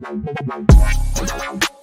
Wow.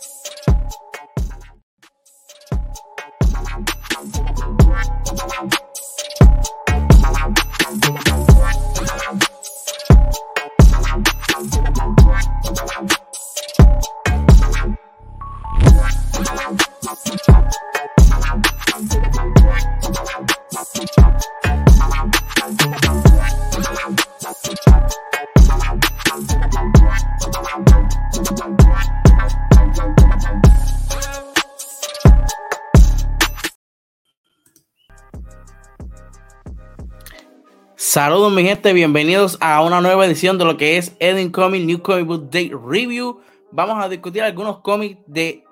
Saludos mi gente, bienvenidos a una nueva edición de lo que es Edwin Comic New Comic Book Day Review. Vamos a discutir algunos cómics de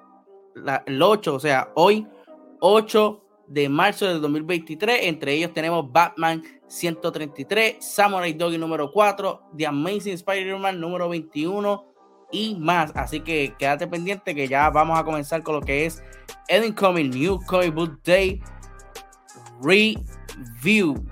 la- el 8, o sea, hoy 8 de marzo del 2023. Entre ellos tenemos Batman 133, Samurai Doggy número 4, The Amazing Spider-Man número 21 y más. Así que quédate pendiente que ya vamos a comenzar con lo que es Edwin Comic New Comic Book Day Review.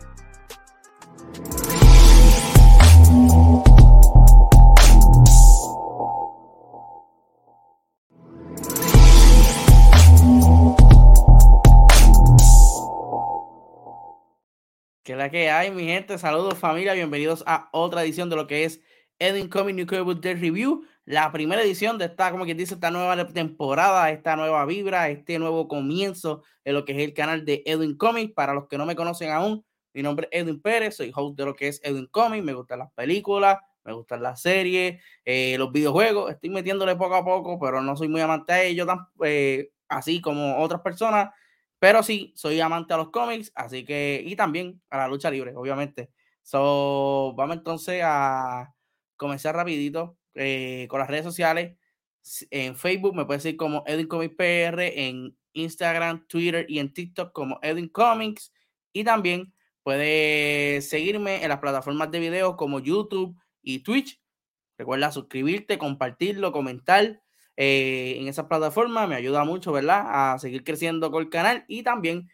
Que la que hay, mi gente. Saludos, familia. Bienvenidos a otra edición de lo que es Edwin New Comic Book Day Review. La primera edición de esta, como quien dice, esta nueva temporada, esta nueva vibra, este nuevo comienzo en lo que es el canal de Edwin Comics. Para los que no me conocen aún, mi nombre es Edwin Pérez, soy host de lo que es Edwin Comics. Me gustan las películas, me gustan las series, eh, los videojuegos. Estoy metiéndole poco a poco, pero no soy muy amante ellos, tan, eh, así como otras personas. Pero sí, soy amante a los cómics, así que, y también a la lucha libre, obviamente. So, vamos entonces a comenzar rapidito eh, con las redes sociales. En Facebook me puedes seguir como Edwin Comics PR, en Instagram, Twitter y en TikTok como Edwin Comics. Y también puedes seguirme en las plataformas de video como YouTube y Twitch. Recuerda suscribirte, compartirlo, comentar eh, en esas plataformas. Me ayuda mucho, ¿verdad? A seguir creciendo con el canal. Y también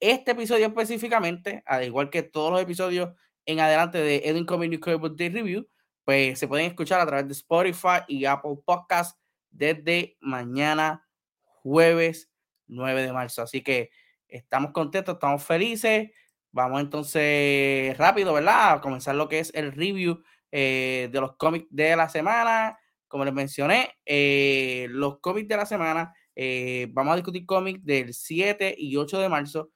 este episodio específicamente, al igual que todos los episodios en adelante de Edwin Comic Book Day Review, pues se pueden escuchar a través de Spotify y Apple Podcasts desde mañana jueves 9 de marzo. Así que estamos contentos, estamos felices. Vamos entonces rápido, ¿verdad? A comenzar lo que es el review eh, de los cómics de la semana. Como les mencioné, eh, los cómics de la semana, eh, vamos a discutir cómics del 7 y 8 de marzo.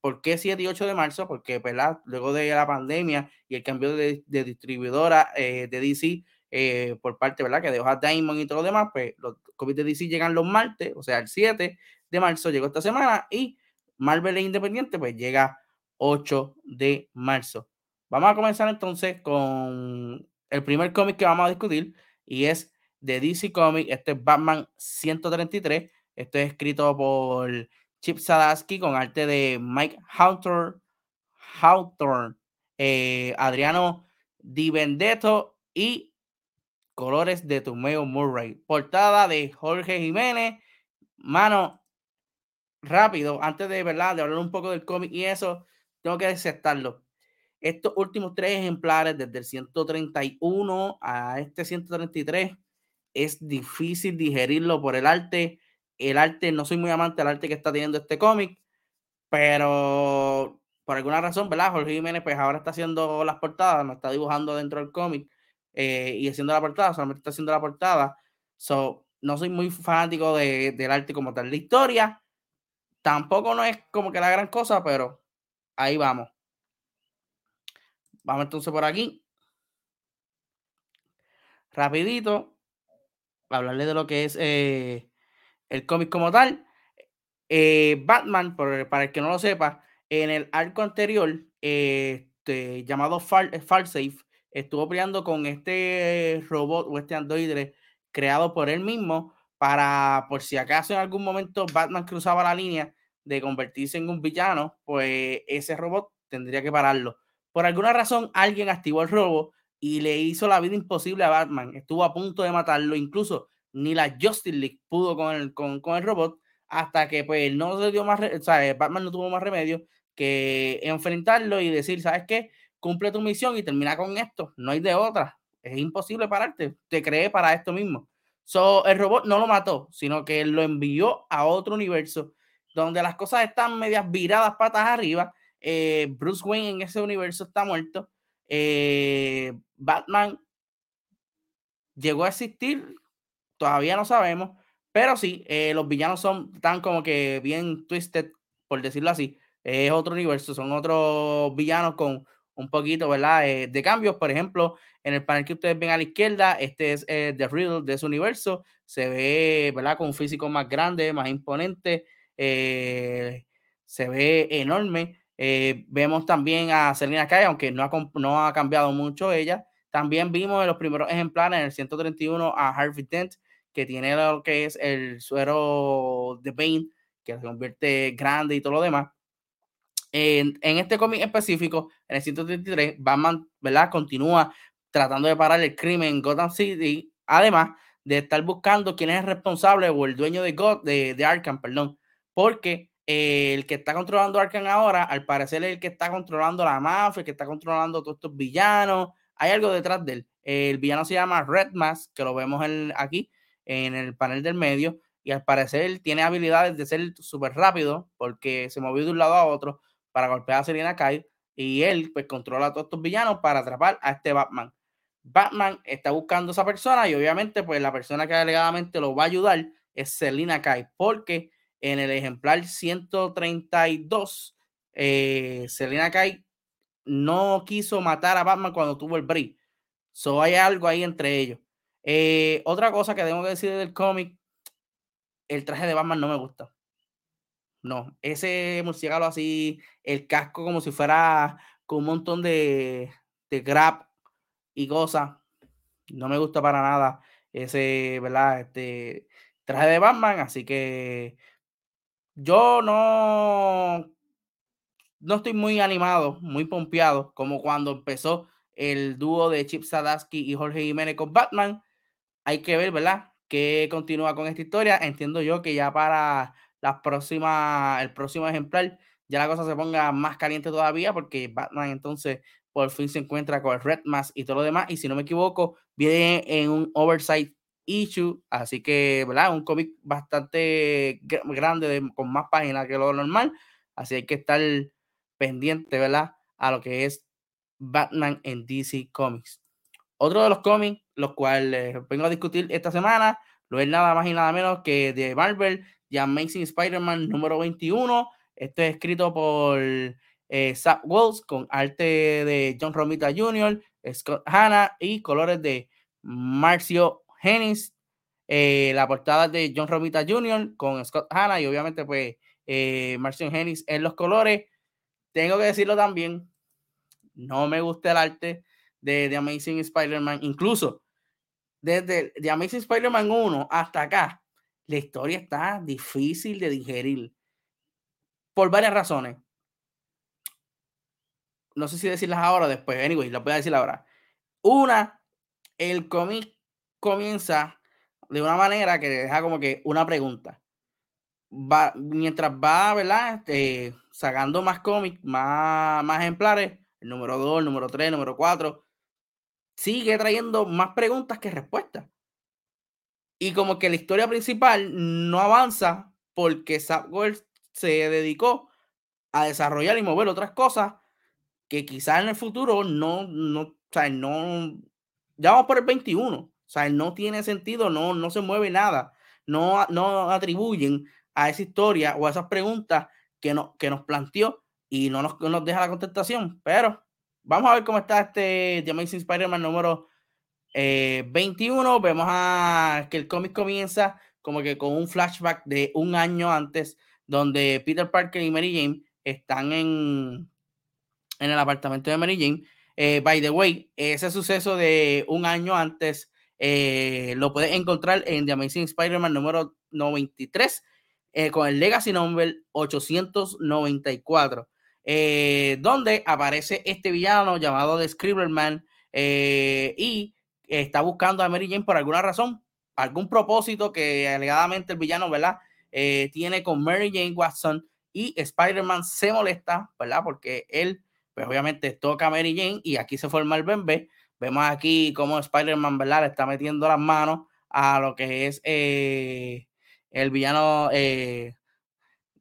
¿Por qué 7 y 8 de marzo? Porque ¿verdad? luego de la pandemia y el cambio de, de distribuidora eh, de DC eh, por parte, ¿verdad? Que dejó a Diamond y todo lo demás, pues los cómics de DC llegan los martes, o sea, el 7 de marzo llegó esta semana y Marvel es Independiente, pues llega 8 de marzo. Vamos a comenzar entonces con el primer cómic que vamos a discutir y es de DC Comics. Este es Batman 133. Este es escrito por Chip Zdarsky con arte de Mike Hawthorne, Hawthorne eh, Adriano Di Benedetto y colores de Tumeo Murray. Portada de Jorge Jiménez. Mano, rápido, antes de, ¿verdad? de hablar un poco del cómic y eso, tengo que aceptarlo. Estos últimos tres ejemplares, desde el 131 a este 133, es difícil digerirlo por el arte. El arte, no soy muy amante del arte que está teniendo este cómic, pero por alguna razón, ¿verdad? Jorge Jiménez, pues ahora está haciendo las portadas, no está dibujando dentro del cómic eh, y haciendo la portada, solamente está haciendo la portada. So, no soy muy fanático de, del arte como tal. La historia tampoco no es como que la gran cosa, pero ahí vamos. Vamos entonces por aquí. Rapidito. Hablarle de lo que es eh, el cómic como tal. Eh, Batman, para el que no lo sepa, en el arco anterior, este, llamado Far, Safe, estuvo peleando con este robot o este androide creado por él mismo para, por si acaso en algún momento Batman cruzaba la línea de convertirse en un villano, pues ese robot tendría que pararlo. Por alguna razón, alguien activó el robo y le hizo la vida imposible a Batman. Estuvo a punto de matarlo, incluso ni la Justice League pudo con el, con, el robot hasta que pues no se dio más, o sea, Batman no tuvo más remedio que enfrentarlo y decir, ¿sabes qué? Cumple tu misión y termina con esto, no hay de otra, es imposible pararte, te creé para esto mismo. So, el robot no lo mató, sino que lo envió a otro universo donde las cosas están medias viradas patas arriba. Eh, Bruce Wayne en ese universo está muerto. Eh, Batman llegó a existir, todavía no sabemos, pero sí, eh, los villanos son tan como que bien twisted, por decirlo así. Es otro universo, son otros villanos con un poquito, ¿verdad? De cambios. Por ejemplo, en el panel que ustedes ven a la izquierda, este es The Riddle de ese universo. Se ve, ¿verdad? Con un físico más grande, más imponente. se ve enorme. Vemos también a Selena Kyle, aunque no ha, no ha cambiado mucho ella. También vimos en los primeros ejemplares, en el 131, a Harvey Dent, que tiene lo que es el suero de Bane, que se convierte grande y todo lo demás. En, en este cómic específico, en el 133, Batman, ¿verdad? Continúa tratando de parar el crimen en Gotham City, además de estar buscando quién es el responsable o el dueño de, God, de, de Arkham, perdón, porque el que está controlando Arkham ahora, al parecer es el que está controlando la mafia, el que está controlando todos estos villanos, hay algo detrás de él. El villano se llama Red Mask, que lo vemos aquí, en el panel del medio y al parecer tiene habilidades de ser súper rápido porque se movió de un lado a otro para golpear a Selena Kyle y él pues controla a todos estos villanos para atrapar a este Batman. Batman está buscando a esa persona y obviamente pues la persona que alegadamente lo va a ayudar es Selena Kyle porque en el ejemplar 132 eh, Selena Kyle no quiso matar a Batman cuando tuvo el break. So hay algo ahí entre ellos. Eh, otra cosa que tengo que decir del cómic, el traje de Batman no me gusta. No, ese murciélago así, el casco como si fuera con un montón de, de grab y cosas, no me gusta para nada ese, ¿verdad? Este traje de Batman, así que yo no, no estoy muy animado, muy pompeado, como cuando empezó el dúo de Chip Sadaski y Jorge Jiménez con Batman hay que ver, ¿verdad? ¿Qué continúa con esta historia? Entiendo yo que ya para las próximas, el próximo ejemplar, ya la cosa se ponga más caliente todavía, porque Batman entonces por fin se encuentra con el Red Mask y todo lo demás. Y si no me equivoco, viene en un oversight issue, así que, ¿verdad? Un cómic bastante grande, con más páginas que lo normal. Así hay que estar pendiente, ¿verdad? A lo que es Batman en DC Comics. Otro de los cómics, los cuales vengo a discutir esta semana, no es nada más y nada menos que de Marvel, The Amazing Spider-Man número 21. Esto es escrito por eh, Zach Wells con arte de John Romita Jr., Scott Hanna y colores de Marcio Hennis. Eh, la portada de John Romita Jr. con Scott Hanna y obviamente pues eh, Marcio Hennis en los colores. Tengo que decirlo también, no me gusta el arte de The Amazing Spider-Man, incluso desde The Amazing Spider-Man 1 hasta acá, la historia está difícil de digerir por varias razones. No sé si decirlas ahora o después, anyway, las voy a decir ahora. Una, el cómic comienza de una manera que deja como que una pregunta. Va, mientras va, ¿verdad? Este, sacando más cómics, más, más ejemplares, el número 2, el número 3, el número 4, sigue trayendo más preguntas que respuestas. Y como que la historia principal no avanza porque Sapgold se dedicó a desarrollar y mover otras cosas que quizás en el futuro no, no, o sea, no, ya vamos por el 21. O sea, no tiene sentido, no, no se mueve nada. No, no atribuyen a esa historia o a esas preguntas que, no, que nos planteó y no nos, nos deja la contestación. Pero vamos a ver cómo está este The Amazing Spider-Man número 21. Eh, Vemos que el cómic comienza como que con un flashback de un año antes, donde Peter Parker y Mary Jane están en, en el apartamento de Mary Jane. Eh, by the way, ese suceso de un año antes eh, lo puedes encontrar en The Amazing Spider-Man número 93 eh, con el Legacy Number 894, donde aparece este villano llamado The Scribblerman y está buscando a Mary Jane por alguna razón, algún propósito que alegadamente el villano, ¿verdad? tiene con Mary Jane Watson y Spider-Man se molesta, ¿verdad? Porque él, pues obviamente toca a Mary Jane y aquí se forma el bebé. Vemos aquí cómo Spider-Man, ¿verdad? Le está metiendo las manos a lo que es eh, el villano eh,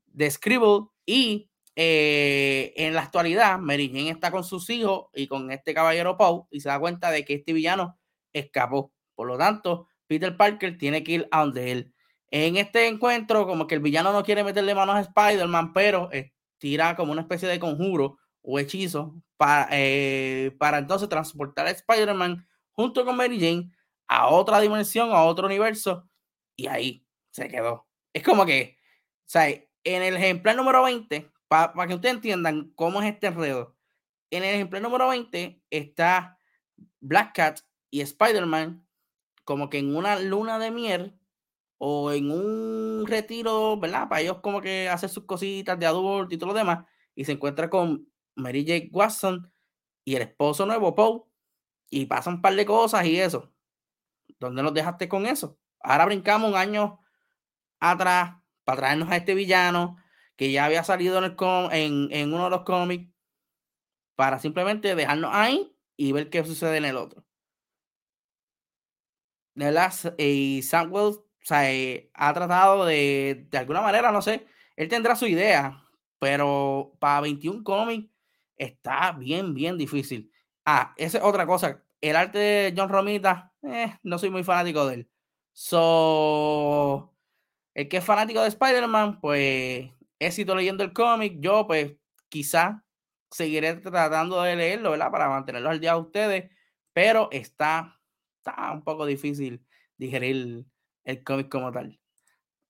de Scribble y eh, en la actualidad Mary Jane está con sus hijos y con este caballero Paul y se da cuenta de que este villano escapó. Por lo tanto, Peter Parker tiene que ir a donde él. En este encuentro, como que el villano no quiere meterle manos a Spider-Man, pero tira como una especie de conjuro o hechizo para, eh, para entonces transportar a Spider-Man junto con Mary Jane a otra dimensión, a otro universo, y ahí se quedó. Es como que, o en el ejemplar número 20, para que ustedes entiendan cómo es este enredo, en el ejemplar número 20 está Black Cat y Spider-Man como que en una luna de miel o en un retiro, ¿verdad? Para ellos como que hacer sus cositas de adulto y todo lo demás, y se encuentra con Mary J. Watson y el esposo nuevo, Paul, y pasan un par de cosas y eso. ¿Dónde nos dejaste con eso? Ahora brincamos un año atrás para traernos a este villano que ya había salido en, el en, en uno de los cómics para simplemente dejarnos ahí y ver qué sucede en el otro. De las, y Sam Wells o sea, eh, ha tratado de, de alguna manera, no sé, él tendrá su idea, pero para 21 cómics está bien, bien difícil. Ah, esa es otra cosa. El arte de John Romita, eh, no soy muy fanático de él. So, el que es fanático de Spider-Man, pues éxito leyendo el cómic. Yo, pues, quizá seguiré tratando de leerlo, ¿verdad? Para mantenerlo al día de ustedes, pero está, está un poco difícil digerir el cómic como tal.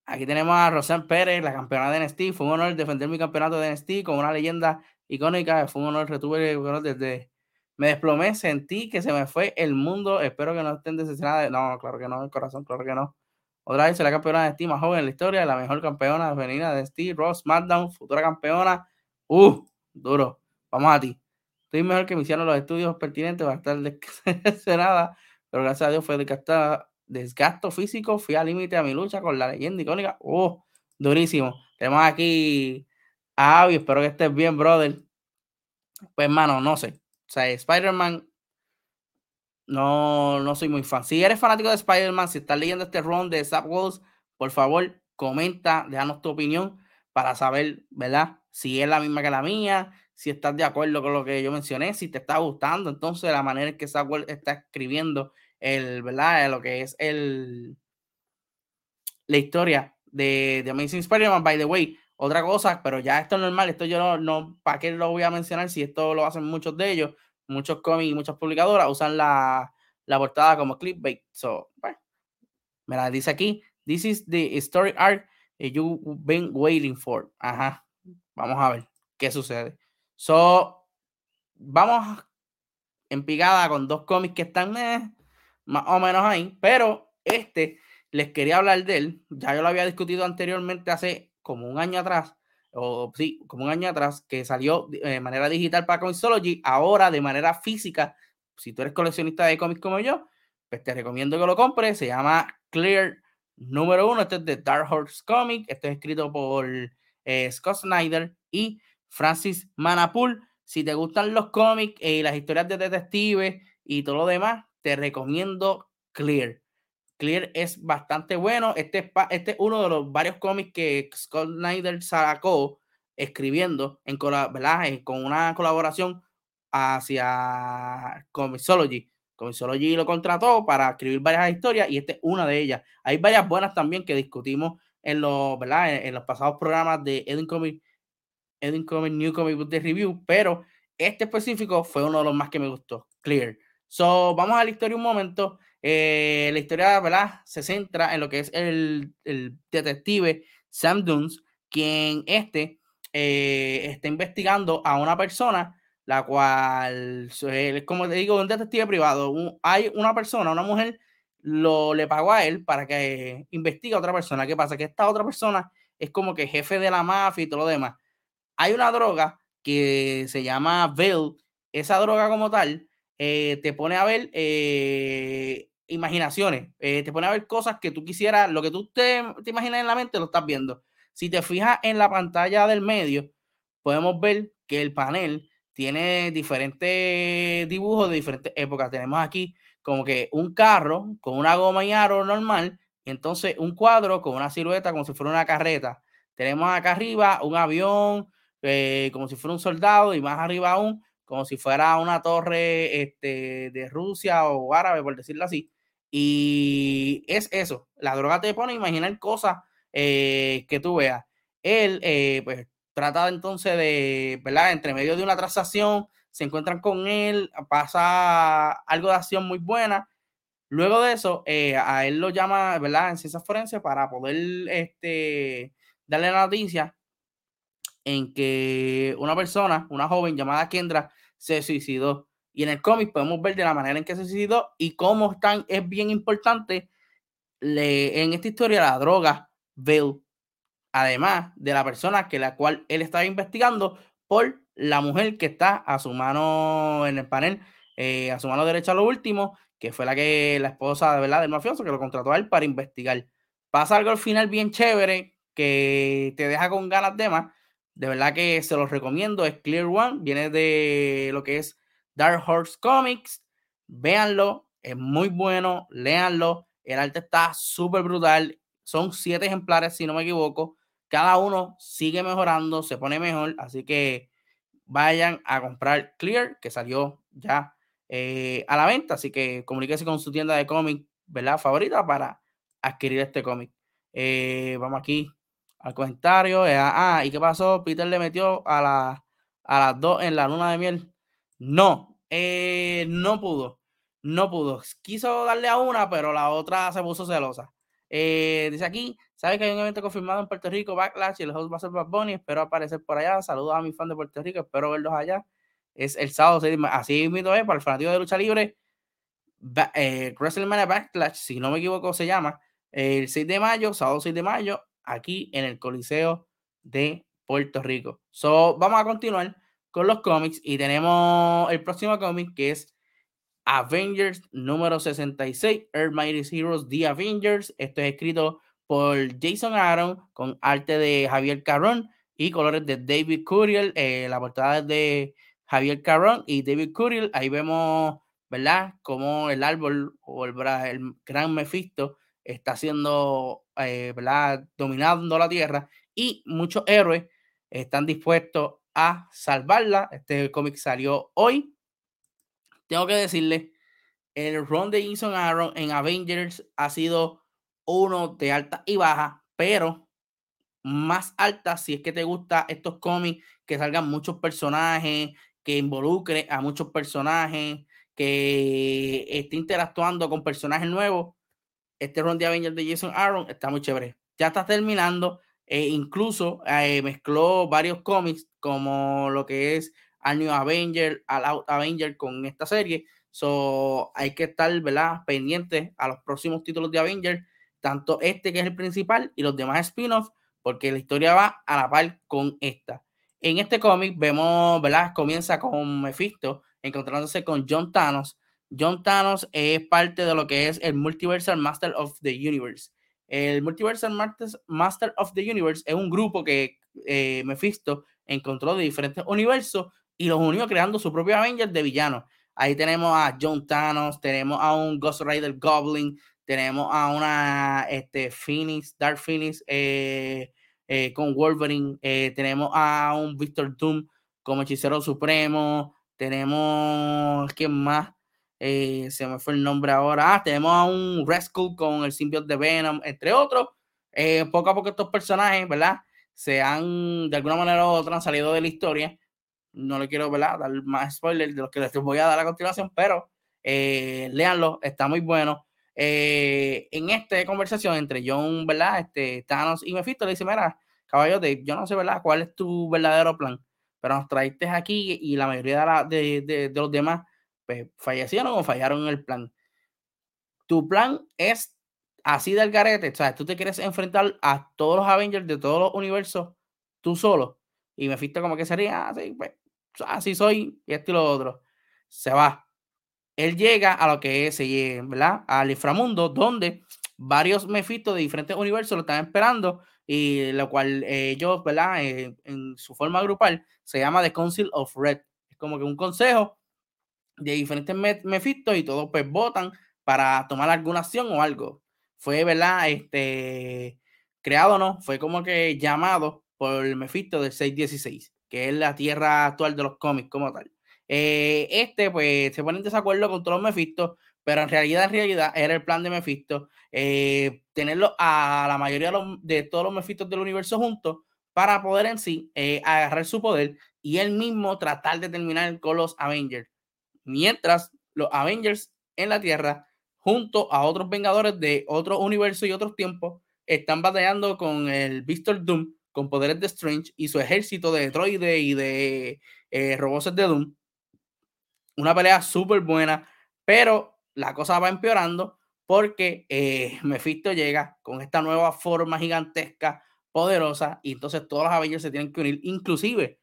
Aquí tenemos a Rosanne Pérez, la campeona de NXT. Fue un honor defender mi campeonato de NXT como una leyenda icónica. Fue un honor, retuve desde. Me desplomé, sentí que se me fue el mundo. Espero que no estén decepcionados. No, claro que no, el corazón, claro que no. Otra vez, la campeona de NXT más joven en la historia, la mejor campeona femenina de NXT, Ross SmackDown, futura campeona. Uh, duro. Vamos a ti. Estoy mejor que me hicieron los estudios pertinentes para estar nada, pero gracias a Dios fue desgastada desgasto físico, fui al límite a mi lucha con la leyenda icónica. Oh, durísimo. Tenemos aquí Avi, espero que estés bien, brother. Pues, hermano, no sé. O sea, Spider-Man, no, no soy muy fan. Si eres fanático de Spider-Man, si estás leyendo este run de Zap Walls, por favor, comenta, déjanos tu opinión para saber, ¿verdad? Si es la misma que la mía, si estás de acuerdo con lo que yo mencioné, si te está gustando, entonces la manera en que Zap está escribiendo el, ¿verdad? Lo que es el, la historia de, de Amazing Spider-Man, by the way. Otra cosa, pero ya esto es normal, esto yo no, no, ¿para qué lo voy a mencionar si esto lo hacen muchos de ellos? Muchos cómics y muchas publicadoras usan la, la portada como clickbait. So, bueno, me la dice aquí. This is the story arc you've been waiting for. Ajá. Vamos a ver qué sucede. So, vamos en picada con dos cómics que están eh, más o menos ahí, pero este les quería hablar de él, ya yo lo había discutido anteriormente hace como un año atrás, o sí, como un año atrás, que salió de manera digital para Comixology, ahora de manera física, si tú eres coleccionista de cómics como yo, pues te recomiendo que lo compres, se llama Clear número uno, este es de Dark Horse Comic, este es escrito por eh, Scott Snyder y Francis Manapul. Si te gustan los cómics y las historias de detectives y todo lo demás, te recomiendo Clear. Clear es bastante bueno. Este es, este es uno de los varios cómics que Scott Snyder sacó escribiendo en, ¿verdad? con una colaboración hacia Comixology. Comixology lo contrató para escribir varias historias y esta es una de ellas. Hay varias buenas también que discutimos en los, ¿verdad? En, los pasados programas de Edwin Comic, Edwin Comic New Comic Book de Review, pero este específico fue uno de los más que me gustó, Clear. So, vamos a la historia un momento. Eh, la historia, ¿verdad? Se centra en lo que es el, el detective Sam Dunes, quien este eh, está investigando a una persona la cual, como te digo, un detective privado, hay una persona, una mujer, lo le pagó a él para que investigue a otra persona. ¿Qué pasa? Que esta otra persona es como que jefe de la mafia y todo lo demás. Hay una droga que se llama Veil. Esa droga como tal eh, te pone a ver eh, imaginaciones, eh, te pone a ver cosas que tú quisieras, lo que tú te, te imaginas en la mente, lo estás viendo. Si te fijas en la pantalla del medio, podemos ver que el panel tiene diferentes dibujos de diferentes épocas. Tenemos aquí como que un carro con una goma y aro normal, entonces un cuadro con una silueta como si fuera una carreta. Tenemos acá arriba un avión eh, como si fuera un soldado y más arriba aún como si fuera una torre este, de Rusia o árabe, por decirlo así. Y es eso, la droga te pone a imaginar cosas eh, que tú veas. Él, eh, pues, trata entonces de, ¿verdad? Entre medio de una transacción, se encuentran con él, pasa algo de acción muy buena. Luego de eso, eh, a él lo llama, ¿verdad? En ciencias forenses para poder este, darle la noticia en que una persona, una joven llamada Kendra, se suicidó. Y en el cómic podemos ver de la manera en que se suicidó y cómo están, es bien importante le, en esta historia la droga Bill además de la persona que la cual él estaba investigando por la mujer que está a su mano en el panel, eh, a su mano derecha lo último, que fue la que la esposa de verdad del mafioso que lo contrató a él para investigar. Pasa algo al final bien chévere que te deja con ganas de más. De verdad que se los recomiendo. Es Clear One, viene de lo que es Dark Horse Comics. Véanlo, es muy bueno, léanlo. El arte está súper brutal. Son siete ejemplares, si no me equivoco cada uno sigue mejorando, se pone mejor, así que vayan a comprar Clear, que salió ya eh, a la venta, así que comuníquese con su tienda de cómic, ¿verdad? Favorita para adquirir este cómic. Eh, vamos aquí al comentario. Eh, ah, ¿y qué pasó? Peter le metió a, la, a las dos en la luna de miel. No, no pudo, no pudo. Quiso darle a una, pero la otra se puso celosa. dice aquí, Sabe que hay un evento confirmado en Puerto Rico, Backlash, y el host va a ser Bad Bunny. Espero aparecer por allá. Saludos a mis fans de Puerto Rico. Espero verlos allá. Es el sábado Así mismo es, para el fanático de lucha libre. Eh, WrestleMania Backlash, si no me equivoco, se llama. El 6 de mayo, sábado 6 de mayo, aquí en el Coliseo de Puerto Rico. So, vamos a continuar con los cómics y tenemos el próximo cómic que es Avengers número 66, Earth Mighty Heroes The Avengers. Esto es escrito por Jason Aaron con arte de Javier Carrón y colores de David Curiel. Eh, la portada es de Javier Carrón y David Curiel. Ahí vemos, ¿verdad? Como el árbol o el, el gran Mephisto está siendo, eh. Dominando la tierra y muchos héroes están dispuestos a salvarla. Este cómic salió hoy. Tengo que decirle, el run de Jason Aaron en Avengers ha sido uno de alta y baja, pero más alta si es que te gusta estos cómics que salgan muchos personajes, que involucre a muchos personajes, que esté interactuando con personajes nuevos. Este Ron de Avengers de Jason Aaron está muy chévere. Ya está terminando. E incluso eh, mezcló varios cómics como lo que es Al New Avenger, Al Out Avenger con esta serie. So, hay que estar ¿verdad? pendiente a los próximos títulos de Avenger tanto este que es el principal y los demás spin-offs, porque la historia va a la par con esta. En este cómic vemos, ¿verdad? Comienza con Mephisto encontrándose con John Thanos. John Thanos es parte de lo que es el Multiversal Master of the Universe. El Multiversal Master of the Universe es un grupo que eh, Mephisto encontró de diferentes universos y los unió creando su propio Avengers de villanos. Ahí tenemos a John Thanos, tenemos a un Ghost Rider Goblin, tenemos a una este, Phoenix, Dark Phoenix eh, eh, con Wolverine. Tenemos a un Victor Doom como hechicero supremo. Tenemos, ¿quién más? Eh, se me fue el nombre ahora. Ah, tenemos a un Rescue con el symbiote de Venom, entre otros. Eh, poco a poco estos personajes, ¿verdad? Se han, de alguna manera u otra, han salido de la historia. No le quiero, ¿verdad? Dar más spoilers de los que les voy a dar a continuación, pero eh, léanlo, está muy bueno. Eh, en esta conversación entre John, ¿verdad? Este, Thanos y Mephisto le dice, mira, caballote, yo no sé, ¿verdad? ¿Cuál es tu verdadero plan? Pero nos traiste aquí y la mayoría de, de, de los demás pues, fallecieron o fallaron en el plan. Tu plan es así del garete, o sea, tú te quieres enfrentar a todos los Avengers de todos los universos tú solo. Y me fuiste como que sería así, pues, así soy y esto y lo otro. Se va. Él llega a lo que es, ¿verdad? Al inframundo, donde varios Mephistos de diferentes universos lo están esperando y lo cual ellos, ¿verdad? Eh, en su forma grupal se llama The Council of Red. Es como que un consejo de diferentes Mephistos y todos pues votan para tomar alguna acción o algo. Fue, ¿verdad? Este, creado, ¿no? Fue como que llamado por el Mephisto del 616, que es la tierra actual de los cómics como tal. Eh, este, pues, se pone en desacuerdo con todos los Mephistos, pero en realidad, en realidad, era el plan de Mephisto eh, tenerlo a la mayoría de, todos los Mephistos del universo juntos para poder en sí eh, agarrar su poder y él mismo tratar de terminar con los Avengers. Mientras los Avengers en la Tierra, junto a otros Vengadores de otro universo y otros tiempos, están batallando con el Vistor Doom, con poderes de Strange y su ejército de droides y de eh, robots de Doom. Una pelea súper buena, pero la cosa va empeorando porque eh, Mephisto llega con esta nueva forma gigantesca, poderosa, y entonces todos los Avengers se tienen que unir. Inclusive,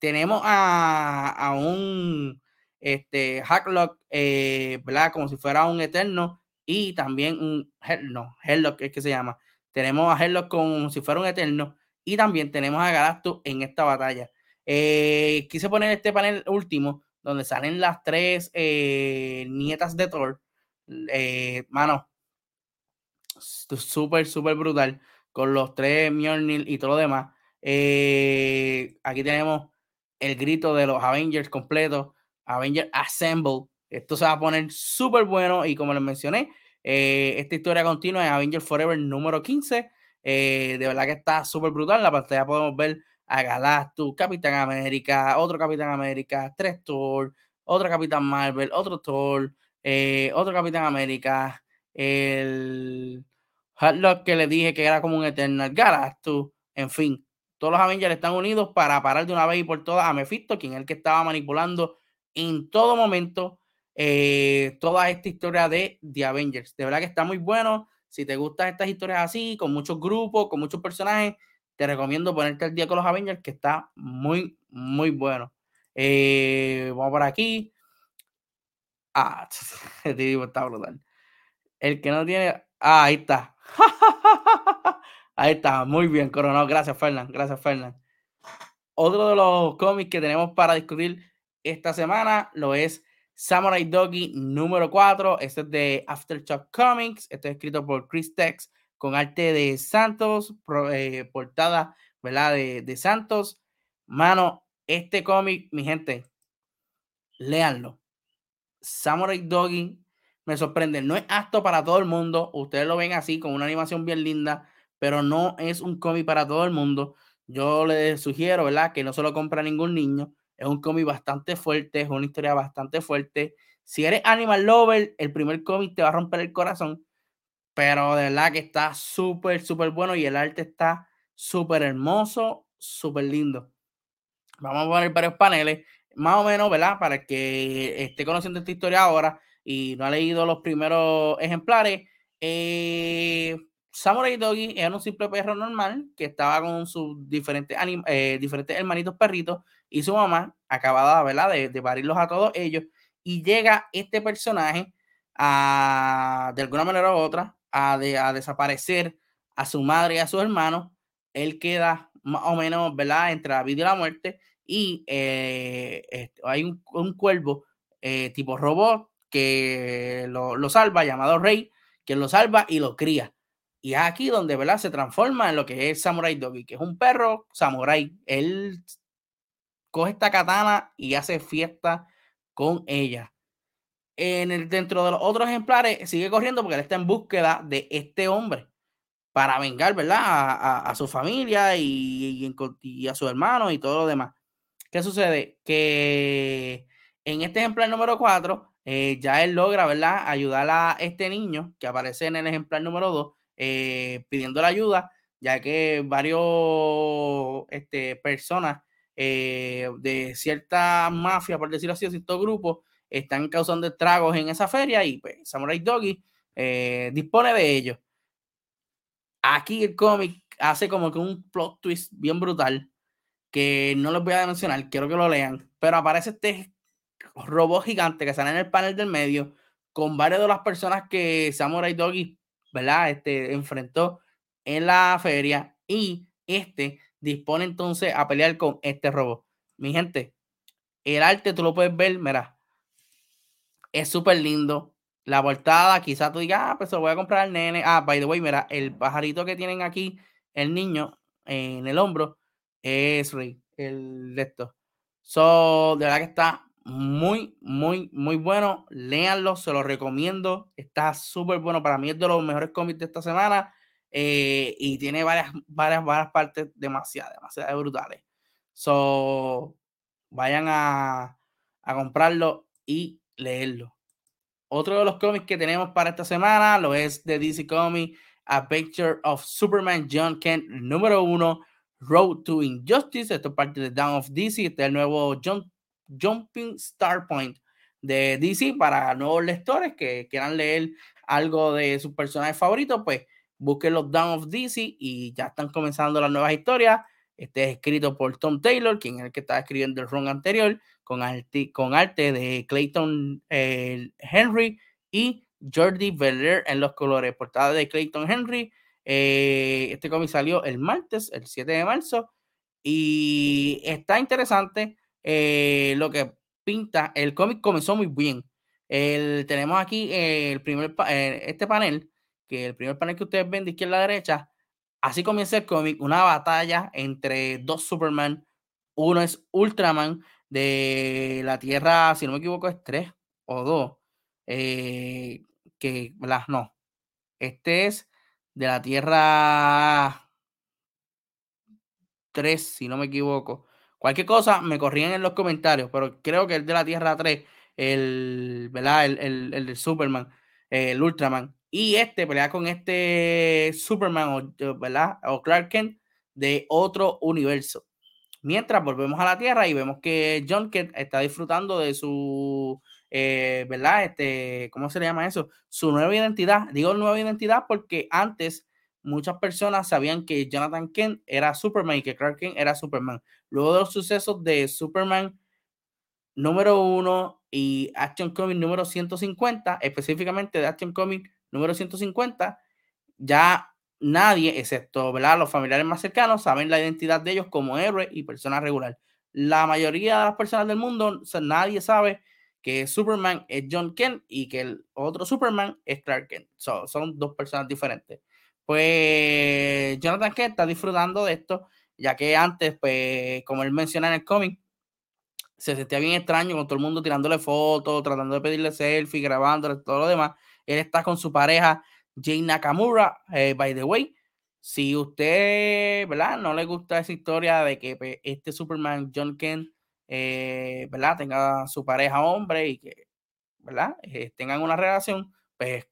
tenemos a, un este, Hacklock, eh. Como si fuera un Eterno, y también un, no, es que se llama. Tenemos a Helllock como si fuera un Eterno, y también tenemos a Galactus en esta batalla. Eh, quise poner este panel último donde salen las tres eh, nietas de Thor. Eh, mano, súper, súper brutal. Con los tres Mjolnir y todo lo demás. Aquí tenemos el grito de los Avengers completos. Avengers Assemble. Esto se va a poner súper bueno. Y como les mencioné, esta historia continua es Avengers Forever número 15. de verdad que está súper brutal. En la pantalla podemos ver a Galactus, Capitán América, otro Capitán América, tres Thor, otro Capitán Marvel, otro Thor, eh, otro Capitán América, el Hardlock que le dije que era como un Eternal Galactus, en fin, todos los Avengers están unidos para parar de una vez y por todas a Mephisto, quien es el que estaba manipulando en todo momento eh, toda esta historia de The Avengers. De verdad que está muy bueno. Si te gustan estas historias así, con muchos grupos, con muchos personajes, te recomiendo ponerte al día con los Avengers, que está muy, muy bueno. Eh, vamos por aquí. Ah, este está brutal. El que no tiene. Ah, ahí está. ahí está, muy bien, coronado. Gracias, Fernán. Gracias, Fernán. Otro de los cómics que tenemos para discutir esta semana lo es Samurai Doggy número 4. Este es de Aftershock Comics. Este es escrito por Chris Tex con arte de Santos, eh, portada, ¿verdad? De, Santos. Mano, este cómic, mi gente, léanlo. Samurai Doggy me sorprende. No es apto para todo el mundo. Ustedes lo ven así, con una animación bien linda, pero no es un cómic para todo el mundo. Yo les sugiero, ¿verdad? Que no se lo compra ningún niño. Es un cómic bastante fuerte, es una historia bastante fuerte. Si eres animal lover, el primer cómic te va a romper el corazón pero de verdad que está súper, súper bueno y el arte está súper hermoso, súper lindo. Vamos a poner varios paneles, más o menos, ¿verdad? Para el que esté conociendo esta historia ahora y no ha leído los primeros ejemplares. Eh, Samurai Doggy era un simple perro normal que estaba con sus diferentes, eh, diferentes hermanitos perritos y su mamá acababa, ¿verdad? De, de parirlos a todos ellos. Y llega este personaje a, de alguna manera u otra, a, desaparecer a su madre y a sus hermanos, él queda más o menos, ¿verdad?, entre la vida y la muerte, y eh, hay un, cuervo eh, tipo robot que lo, salva, llamado Rey, que lo salva y lo cría. Y es aquí donde, ¿verdad?, se transforma en lo que es Samurai Doggy, que es un perro samurai. Él coge esta katana y hace fiesta con ella. en el, dentro de los otros ejemplares sigue corriendo porque él está en búsqueda de este hombre para vengar, ¿verdad? A, su familia y, a su hermano y todo lo demás. ¿Qué sucede? Que en este ejemplar número 4, eh, ya él logra, ¿verdad? Ayudar a este niño que aparece en el ejemplar número 2, eh, pidiendo la ayuda, ya que varios este, personas eh, de cierta mafia, por decirlo así, ciertos grupos, están causando estragos en esa feria y pues Samurai Doggy dispone de ellos. Aquí el cómic hace como que un plot twist bien brutal que no les voy a mencionar, quiero que lo lean, pero aparece este robot gigante que sale en el panel del medio con varias de las personas que Samurai Doggy, ¿verdad? Este enfrentó en la feria y este dispone entonces a pelear con este robot. Mi gente, el arte tú lo puedes ver, mira, es súper lindo. La portada, quizás tú digas, ah, pues lo voy a comprar al nene. Ah, by the way, mira, el pajarito que tienen aquí, el niño, en el hombro, es Rey, el de esto. So, de verdad que está muy, muy, muy bueno. Léanlo, se lo recomiendo. Está súper bueno. Para mí es de los mejores cómics de esta semana. Eh, y tiene varias, varias, varias partes demasiado, demasiado brutales. So, vayan a, comprarlo y leerlo. Otro de los cómics que tenemos para esta semana lo es de DC Comics, A Picture of Superman John Kent número uno, Road to Injustice. Esto es parte de Down of DC. Este es el nuevo Jumping Star Point de DC para nuevos lectores que quieran leer algo de sus personajes favoritos. Pues busquen los Down of DC y ya están comenzando las nuevas historias. Este es escrito por Tom Taylor, quien es el que estaba escribiendo el run anterior con arte, con arte de Clayton eh, Henry y Jordi Belair en los colores. Portada de Clayton Henry. Eh, este cómic salió el martes, el 7 de marzo. Y está interesante eh, lo que pinta. El cómic comenzó muy bien. El, tenemos aquí el primer, este panel, que el primer panel que ustedes ven de izquierda a derecha. Así comienza el cómic, una batalla entre dos Superman. Uno es Ultraman de la Tierra, si no me equivoco, es 3 o 2. Eh, que las no. Este es de la Tierra 3, si no me equivoco. Cualquier cosa me corrían en los comentarios, pero creo que es de la Tierra 3, el, ¿verdad? El, el, el Superman, el Ultraman. Y este pelea con este Superman, ¿verdad? O Clark Kent de otro universo. Mientras volvemos a la Tierra y vemos que John Kent está disfrutando de su, eh, ¿verdad? Este, ¿cómo se le llama eso? Su nueva identidad. Digo nueva identidad porque antes muchas personas sabían que Jonathan Kent era Superman y que Clark Kent era Superman. Luego de los sucesos de Superman número uno y Action Comic número 150, específicamente de Action Comic número 150, ya nadie, excepto los familiares más cercanos, saben la identidad de ellos como héroe y persona regular. La mayoría de las personas del mundo, nadie sabe que Superman es John Kent y que el otro Superman es Clark Kent. son dos personas diferentes. Pues Jonathan Kent está disfrutando de esto, ya que antes, pues, como él menciona en el cómic, se sentía bien extraño con todo el mundo tirándole fotos, tratando de pedirle selfie, grabándole, todo lo demás. Él está con su pareja Jane Nakamura, eh, by the way. Si usted, ¿verdad? No le gusta esa historia de que pues, este Superman, John Kent, eh, ¿verdad? Tenga su pareja hombre y que, ¿verdad? Eh, tengan una relación, pues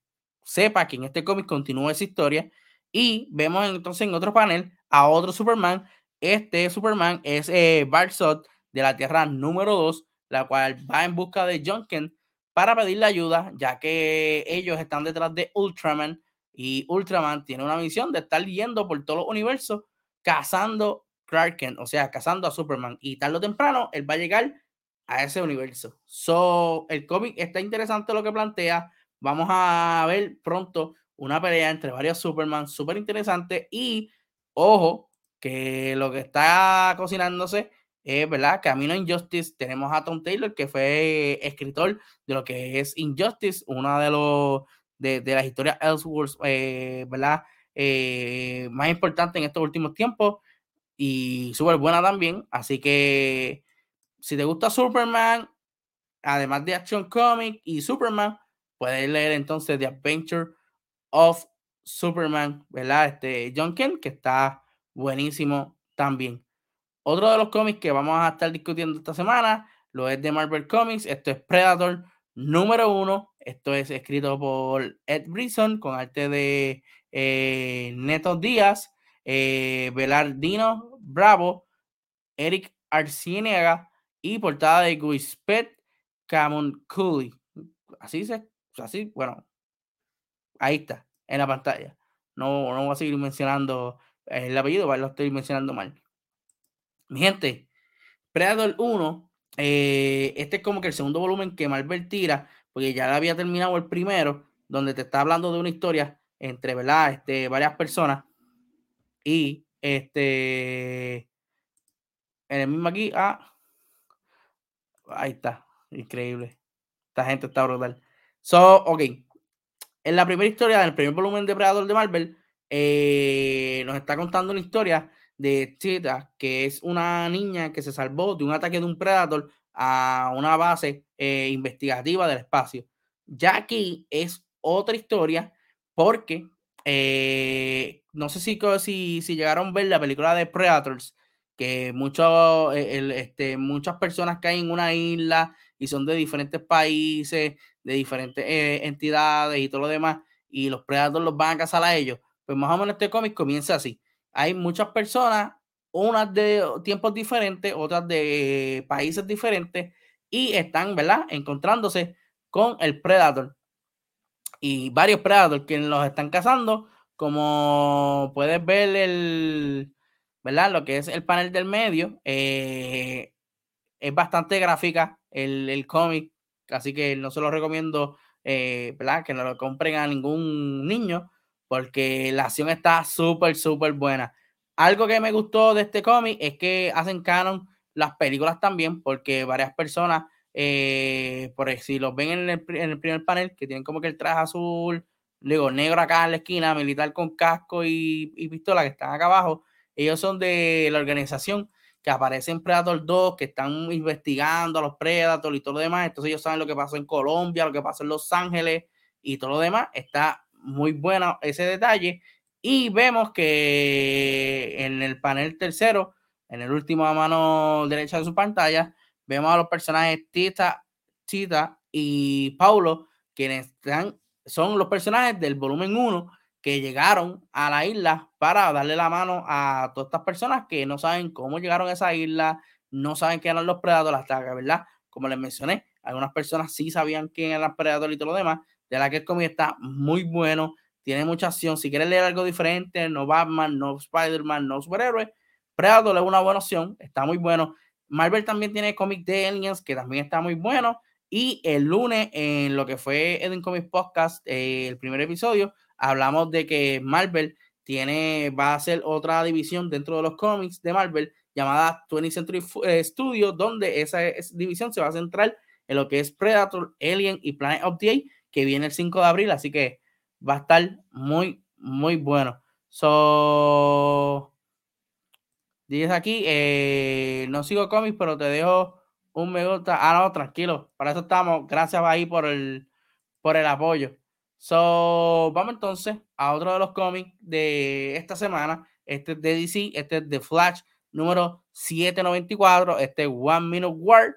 sepa que en este cómic continúa esa historia. Y vemos entonces en otro panel a otro Superman. Este Superman es eh, Barsot de la Tierra número 2, la cual va en busca de John Kent para pedirle ayuda, ya que ellos están detrás de Ultraman y Ultraman tiene una misión de estar yendo por todos los universos cazando Clark Kent, o sea, cazando a Superman. Y tarde o temprano él va a llegar a ese universo. So, el cómic está interesante lo que plantea. Vamos a ver pronto una pelea entre varios Superman, súper interesante. Y ojo, que lo que está cocinándose es, ¿verdad? Camino a Injustice. Tenemos a Tom Taylor, que fue escritor de lo que es Injustice, una de los de, las historias Elseworlds, eh, ¿verdad? Eh, más importante en estos últimos tiempos y súper buena también. Así que si te gusta Superman, además de Action Comic y Superman, puedes leer entonces The Adventure of Superman, ¿verdad? Este John Kent, que está buenísimo también. Otro de los cómics que vamos a estar discutiendo esta semana lo es de Marvel Comics. Esto es Predator número uno. Esto es escrito por Ed Brisson con arte de eh, Neto Díaz, eh, Belardino Bravo, Eric Arciniega y portada de Guispet Camon Cooley. Así se, así, bueno, ahí está, en la pantalla. No, no voy a seguir mencionando el apellido, lo estoy mencionando mal. Mi gente, Predator 1, eh, este es como que el segundo volumen que Marvel tira, porque ya había terminado el primero, donde te está hablando de una historia entre, ¿verdad? Este, varias personas. Y este, en el mismo aquí, ah, ahí está, increíble. Esta gente está brutal. So, ok. En la primera historia, en el primer volumen de Predator de Marvel, eh, nos está contando una historia de Cheetah, que es una niña que se salvó de un ataque de un Predator a una base eh, investigativa del espacio. Ya aquí es otra historia porque eh, no sé si, si, si, llegaron a ver la película de Predators, que eh, este, muchas personas caen en una isla y son de diferentes países, de diferentes entidades y todo lo demás, y los Predators los van a cazar a ellos. Pues más o menos este cómic comienza así hay muchas personas, unas de tiempos diferentes, otras de países diferentes, y están, ¿verdad?, encontrándose con el Predator. Y varios Predators que los están cazando, como puedes ver el, ¿verdad? Lo que es el panel del medio, eh, es bastante gráfica el, el cómic, así que no se lo recomiendo, eh, ¿verdad? Que no lo compren a ningún niño, porque la acción está súper, súper buena. Algo que me gustó de este cómic es que hacen canon las películas también, porque varias personas, eh, por si los ven en el, primer panel, que tienen como que el traje azul, luego negro acá en la esquina, militar con casco y, pistola que están acá abajo, ellos son de la organización que aparece en Predator 2, que están investigando a los Predators y todo lo demás. Entonces ellos saben lo que pasó en Colombia, lo que pasó en Los Ángeles y todo lo demás. Está muy bueno ese detalle. Y vemos que en el panel tercero, en el último a mano derecha de su pantalla, vemos a los personajes Tita, Tita y Paulo, quienes están, son los personajes del volumen 1 que llegaron a la isla para darle la mano a todas estas personas que no saben cómo llegaron a esa isla, no saben quién eran los predadores hasta que, ¿verdad? Como les mencioné, algunas personas sí sabían quién eran los predadores y todo lo demás, de la que el cómic está muy bueno, tiene mucha acción. Si quieres leer algo diferente, no Batman, no Spider-Man, no superhéroe, Predator es una buena opción, está muy bueno. Marvel también tiene cómic de Aliens, que también está muy bueno. Y el lunes, en lo que fue Eden Comics Podcast, eh, el primer episodio, hablamos de que Marvel tiene, va a hacer otra división dentro de los cómics de Marvel llamada 20th Century eh, Studios, donde esa, esa, división se va a centrar en lo que es Predator, Alien y Planet of the Apes que viene el 5 de abril, así que va a estar muy, muy bueno. So, dices aquí, eh, no sigo cómics, pero te dejo un me gusta. Ah, no, tranquilo, para eso estamos. Gracias ahí por el, por el apoyo. So, vamos entonces a otro de los cómics de esta semana. Este es de DC, este es de Flash número 794, este es One Minute War,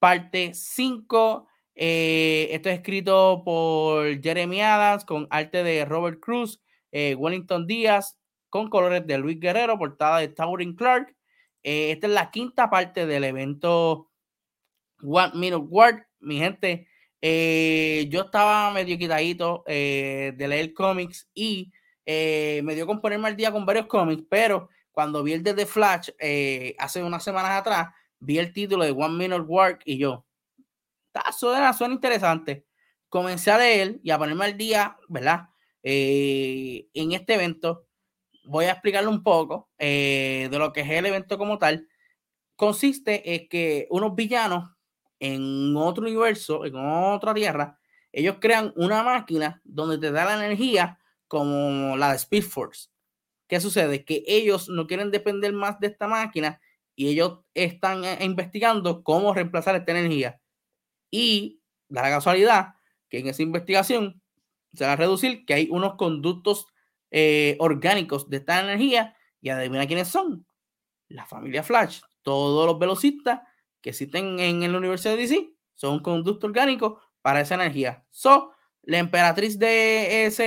parte 5. Eh, esto es escrito por Jeremy Adams con arte de Robert Cruz, eh, Wellington Díaz, con colores de Luis Guerrero, portada de Taurin Clark. Eh, esta es la quinta parte del evento One Minute Word. Mi gente, yo estaba medio quitadito de leer cómics y me dio con ponerme al día con varios cómics, pero cuando vi el de The Flash hace unas semanas atrás, vi el título de One Minute Work y yo, suena, suena interesante. Comencé a leer y a ponerme al día, ¿verdad? Eh, en este evento, voy a explicarle un poco eh, de lo que es el evento como tal. Consiste en que unos villanos en otro universo, en otra tierra, ellos crean una máquina donde te da la energía como la de Speed Force. ¿Qué sucede? Que ellos no quieren depender más de esta máquina y ellos están eh, investigando cómo reemplazar esta energía Y da la casualidad que en esa investigación se va a reducir que hay unos conductos eh, orgánicos de esta energía y adivina quiénes son. La familia Flash. Todos los velocistas que existen en la Universidad de DC son un conducto orgánico para esa energía. So, la emperatriz de ese,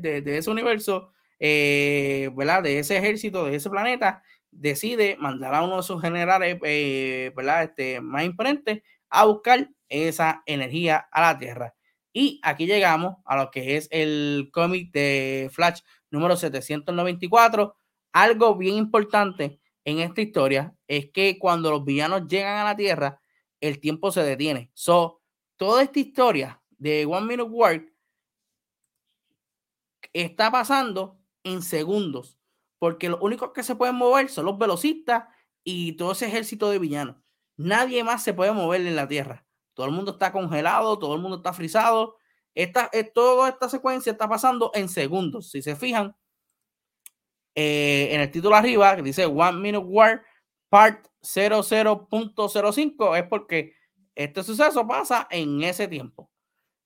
de, ese universo, eh. De ese ejército, de ese planeta, decide mandar a uno de sus generales, eh. Este, más imponentes a buscar esa energía a la Tierra. Y aquí llegamos a lo que es el cómic de Flash número 794. Algo bien importante en esta historia es que cuando los villanos llegan a la Tierra, el tiempo se detiene. So, toda esta historia de One Minute War está pasando en segundos, porque los únicos que se pueden mover son los velocistas y todo ese ejército de villanos. Nadie más se puede mover en la Tierra. Todo el mundo está congelado, todo el mundo está frisado. Esta, eh, toda esta secuencia está pasando en segundos. Si se fijan, eh, en el título arriba que dice One Minute War Part 00.05 es porque este suceso pasa en ese tiempo.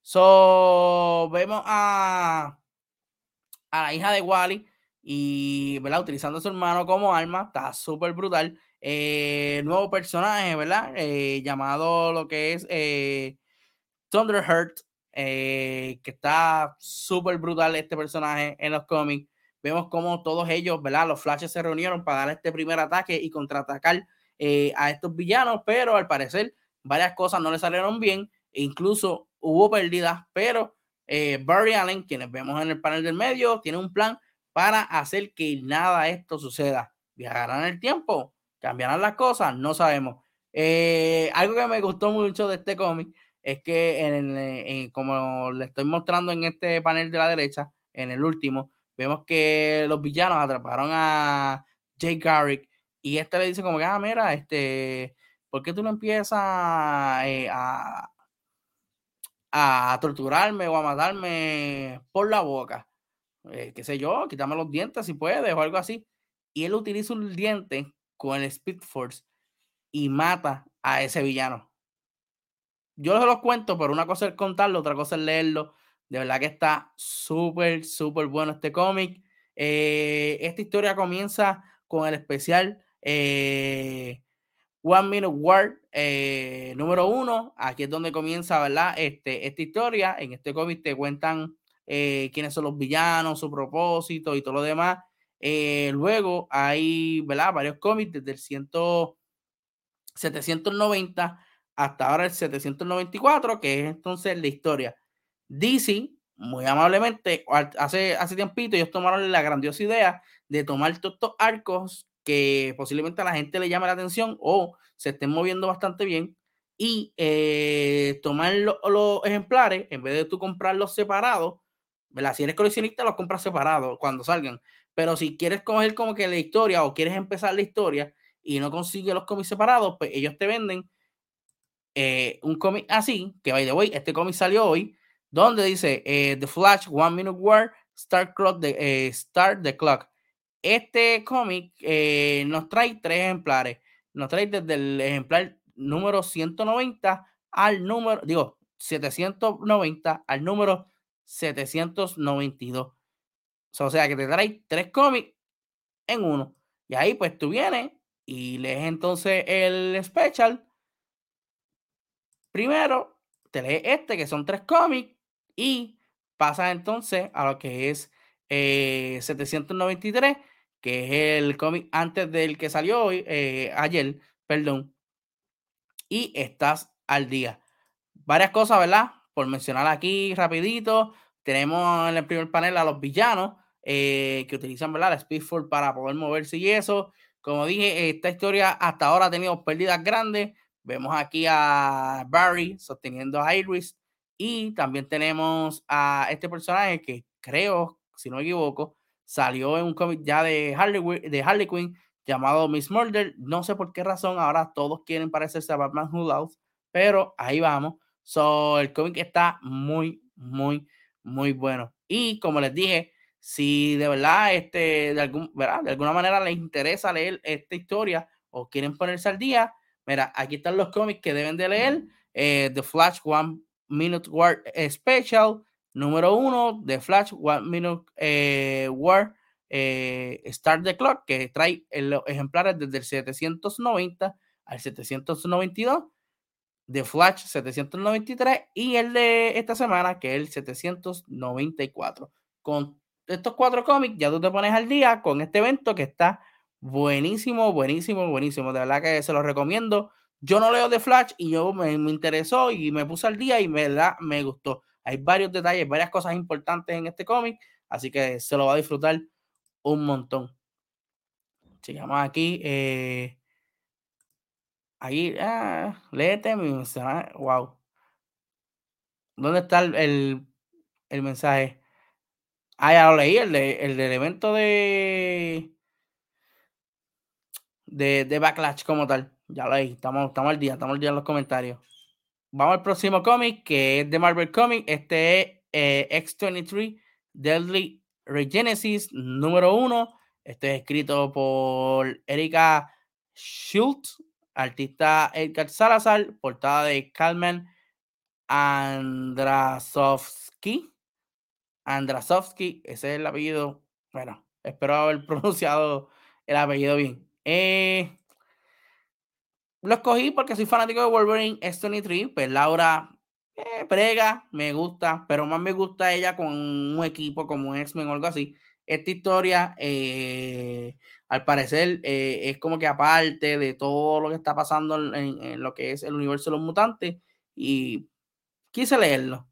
So, vemos a, a la hija de Wally y, ¿verdad? Utilizando a su hermano como arma. Está súper brutal. Eh, nuevo personaje, ¿verdad? Eh, llamado lo que es eh, Thunderheart, eh, que está súper brutal este personaje en los cómics. Vemos como todos ellos, ¿verdad? Los flashes se reunieron para dar este primer ataque y contraatacar a estos villanos, pero al parecer varias cosas no le salieron bien. E incluso hubo pérdidas, pero eh, Barry Allen, quienes vemos en el panel del medio, tiene un plan para hacer que nada de esto suceda. ¿Viajarán el tiempo? ¿Cambiarán las cosas? No sabemos. Eh, algo que me gustó mucho de este cómic es que, en, como le estoy mostrando en este panel de la derecha, en el último, vemos que los villanos atraparon a Jay Garrick y este le dice como que, ah, mira, este, ¿por qué tú no empiezas eh, a, a torturarme o a matarme por la boca. Eh, qué sé yo, quítame los dientes si puedes o algo así. Y él utiliza un diente con el Speed Force y mata a ese villano. Yo se los cuento, pero una cosa es contarlo, otra cosa es leerlo. De verdad que está súper, súper bueno este cómic. Eh, esta historia comienza con el especial eh, One Minute War eh, número uno. Aquí es donde comienza, ¿verdad? Este, esta historia. En este cómic te cuentan quiénes son los villanos, su propósito y todo lo demás. Eh, luego hay, ¿verdad? Varios cómics desde el 100, 790 hasta ahora el 794, que es entonces la historia. DC, muy amablemente, hace, hace tiempito ellos tomaron la grandiosa idea de tomar todos estos arcos que posiblemente a la gente le llame la atención o se estén moviendo bastante bien y eh, tomar los ejemplares en vez de tú comprarlos separados, ¿verdad? Si eres coleccionista, los compras separados cuando salgan. Pero si quieres coger como que la historia o quieres empezar la historia y no consigues los cómics separados, pues ellos te venden eh, un cómic así, que by the way, este cómic salió hoy, donde dice eh, The Flash, One Minute War, Start, Clock, the, Start the Clock. Este cómic eh, nos trae tres ejemplares. Nos trae desde el ejemplar número 190 al número, digo, 790 al número 792. O sea que te trae tres cómics en uno. Y ahí pues tú vienes y lees entonces el special. Primero te lees este, que son tres cómics, y pasas entonces a lo que es 793, eh, que es el cómic antes del que salió hoy, eh, ayer, perdón, y estás al día. Varias cosas, ¿verdad? Por mencionar aquí rapidito, tenemos en el primer panel a los villanos eh, que utilizan, ¿verdad? La Speedford para poder moverse y eso. Como dije, esta historia hasta ahora ha tenido pérdidas grandes. Vemos aquí a Barry sosteniendo a Iris y también tenemos a este personaje que creo si no me equivoco, salió en un cómic ya de Harley, de Harley Quinn llamado Miss Murder. No sé por qué razón ahora todos quieren parecerse a Batman Who Loves, pero ahí vamos. So, el cómic está muy, muy, muy bueno. Y como les dije, si de verdad, este, de, algún, ¿verdad? de alguna manera les interesa leer esta historia o quieren ponerse al día, mira, aquí están los cómics que deben de leer. eh, The Flash One Minute War eh, Special, número uno, The Flash One Minute eh, War eh, Start the Clock, que trae los ejemplares desde el 790 al 792, The Flash 793 y el de esta semana, que es el 794. Con estos cuatro cómics, ya tú te pones al día con este evento que está buenísimo, buenísimo, buenísimo. De verdad que se lo recomiendo. Yo no leo de Flash y yo me, me interesó y me puse al día y me, verdad, me gustó. Hay varios detalles, varias cosas importantes en este cómic, así que se lo va a disfrutar un montón. Sigamos aquí. Eh, ahí, ah, léete mi mensaje. Wow. ¿Dónde está el, el mensaje? Ah, ya lo leí, el, de, el del evento de, de, Backlash como tal. Ya lo leí, estamos, estamos al día, estamos al día en los comentarios. Vamos al próximo cómic, que es de Marvel Comics. Este es eh, X23 Deadly Regenesis número uno. Este es escrito por Erika Schultz, artista Edgar Salazar, portada de Kalman Andrasovsky. Andrasovsky, ese es el apellido. Bueno, espero haber pronunciado el apellido bien. Eh, lo escogí porque soy fanático de Wolverine X23, pues Laura eh, prega, me gusta, pero más me gusta ella con un equipo como X-Men o algo así. Esta historia, eh, al parecer, eh, es como que aparte de todo lo que está pasando en, en, lo que es el universo de los mutantes, y quise leerlo.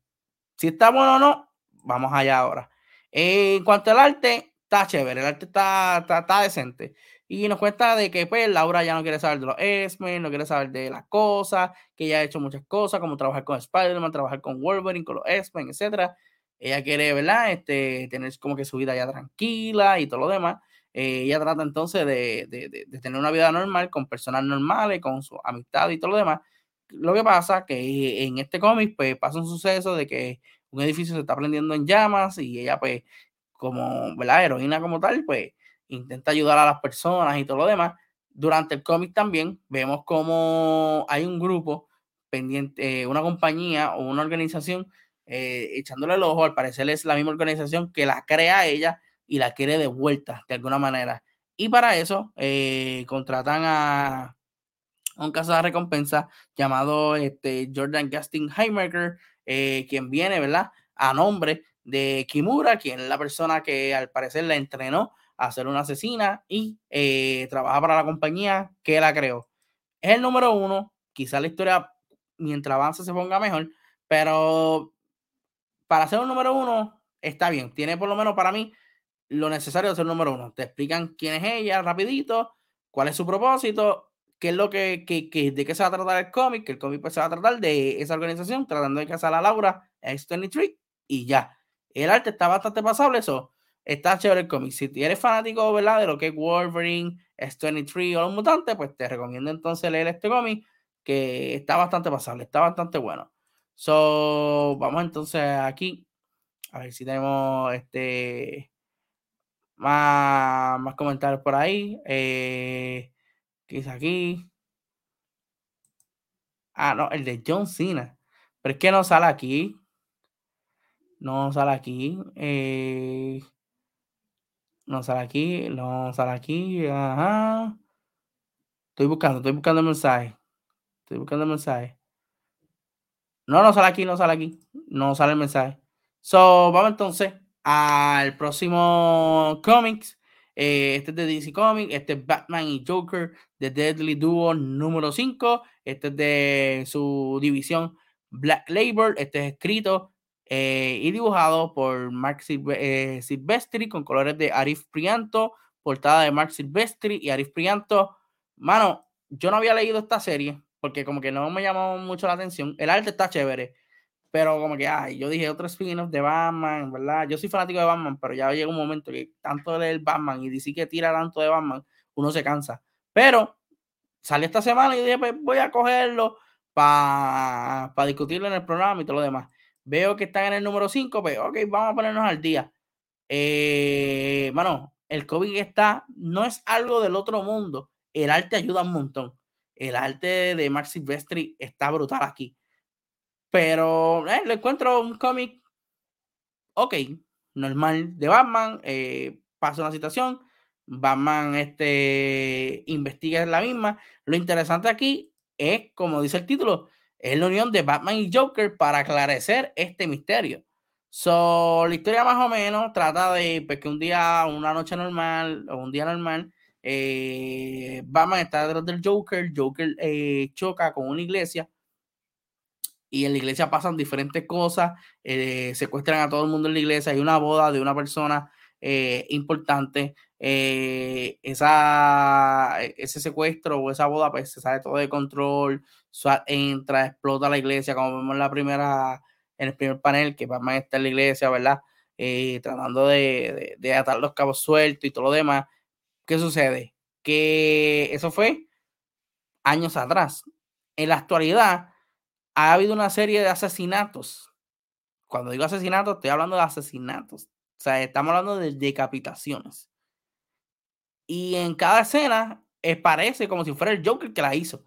Si está bueno o no, vamos allá ahora. en cuanto al arte, está chévere, el arte está, está, está decente. Y nos cuenta de que pues Laura ya no quiere saber de los X-Men, no quiere saber de las cosas, que ella ha hecho muchas cosas, como trabajar con Spider-Man, trabajar con Wolverine, con los X-Men, etc. Ella quiere, ¿verdad? Este, tener como que su vida ya tranquila y todo lo demás. Eh, ella trata entonces de, de, de, de, tener una vida normal con personas normales, con su amistad y todo lo demás. Lo que pasa que en este cómic pues pasa un suceso de que un edificio se está prendiendo en llamas y ella pues como, ¿verdad? Heroína como tal, pues intenta ayudar a las personas y todo lo demás. Durante el cómic también vemos como hay un grupo pendiente, eh, una compañía o una organización eh, echándole el ojo, al parecer es la misma organización que la crea ella y la quiere de vuelta de alguna manera. Y para eso eh, contratan a, un caso de recompensa llamado este, Jordan Gasting Heimaker, eh, quien viene, ¿verdad? A nombre de Kimura, quien es la persona que al parecer la entrenó a ser una asesina y eh, trabaja para la compañía que la creó. Es el número uno, quizá la historia mientras avance se ponga mejor, pero para ser un número uno está bien, tiene por lo menos para mí lo necesario de ser número uno. Te explican quién es ella rapidito, cuál es su propósito, qué es lo que, que, que de qué se va a tratar el cómic, que el cómic pues se va a tratar de esa organización tratando de casar a Laura X23 y ya. El arte está bastante pasable, eso está chévere el cómic. Si eres fanático, ¿verdad? De lo que es Wolverine, S23 o los mutantes, pues te recomiendo entonces leer este cómic que está bastante pasable, está bastante bueno. So, vamos entonces aquí a ver si tenemos este más, más comentarios por ahí. Eh, ¿Qué es aquí? Ah, no, el de John Cena. Pero es que no sale aquí. No sale aquí. Eh, no sale aquí. No sale aquí. Ajá. Estoy buscando, estoy buscando el mensaje. Estoy buscando el mensaje. No, no sale aquí, no sale aquí. No sale el mensaje. So, vamos entonces al próximo cómics. Eh, este es de DC Comics, este es Batman y Joker de Deadly Duo número 5. Este es de su división Black Label. Este es escrito eh, y dibujado por Mark eh, Silvestri con colores de Arif Prianto, portada de Mark Silvestri y Arif Prianto. Mano, yo no había leído esta serie porque como que no me llamó mucho la atención. El arte está chévere, pero como que, ay, yo dije otro spin-off de Batman, ¿verdad? Yo soy fanático de Batman, pero ya llega un momento que tanto leer Batman y decir que tira tanto de Batman, uno se cansa. Pero salió esta semana y dije, pues voy a cogerlo para pa discutirlo en el programa y todo lo demás. Veo que están en el número 5, pues ok, vamos a ponernos al día. Eh, mano, el COVID está, no es algo del otro mundo. El arte ayuda un montón. El arte de Mark Silvestri está brutal aquí. Pero eh, le encuentro un cómic, ok, normal de Batman. Eh, pasa una situación, Batman este, investiga la misma. Lo interesante aquí es, como dice el título, es la unión de Batman y Joker para aclarecer este misterio. So, la historia más o menos trata de pues, que un día, una noche normal o un día normal, eh, Batman está detrás del Joker, Joker eh, choca con una iglesia y en la iglesia pasan diferentes cosas, eh, secuestran a todo el mundo en la iglesia, hay una boda de una persona eh, importante, eh, esa, ese secuestro o esa boda pues se sale todo de control, entra, explota la iglesia, como vemos en la primera, en el primer panel, que Batman está en la iglesia, ¿verdad? Tratando de, de, atar los cabos sueltos y todo lo demás. ¿Qué sucede? Que eso fue años atrás. En la actualidad ha habido una serie de asesinatos. Cuando digo asesinatos, estoy hablando de asesinatos. O sea, estamos hablando de decapitaciones. Y en cada escena eh, parece como si fuera el Joker que la hizo.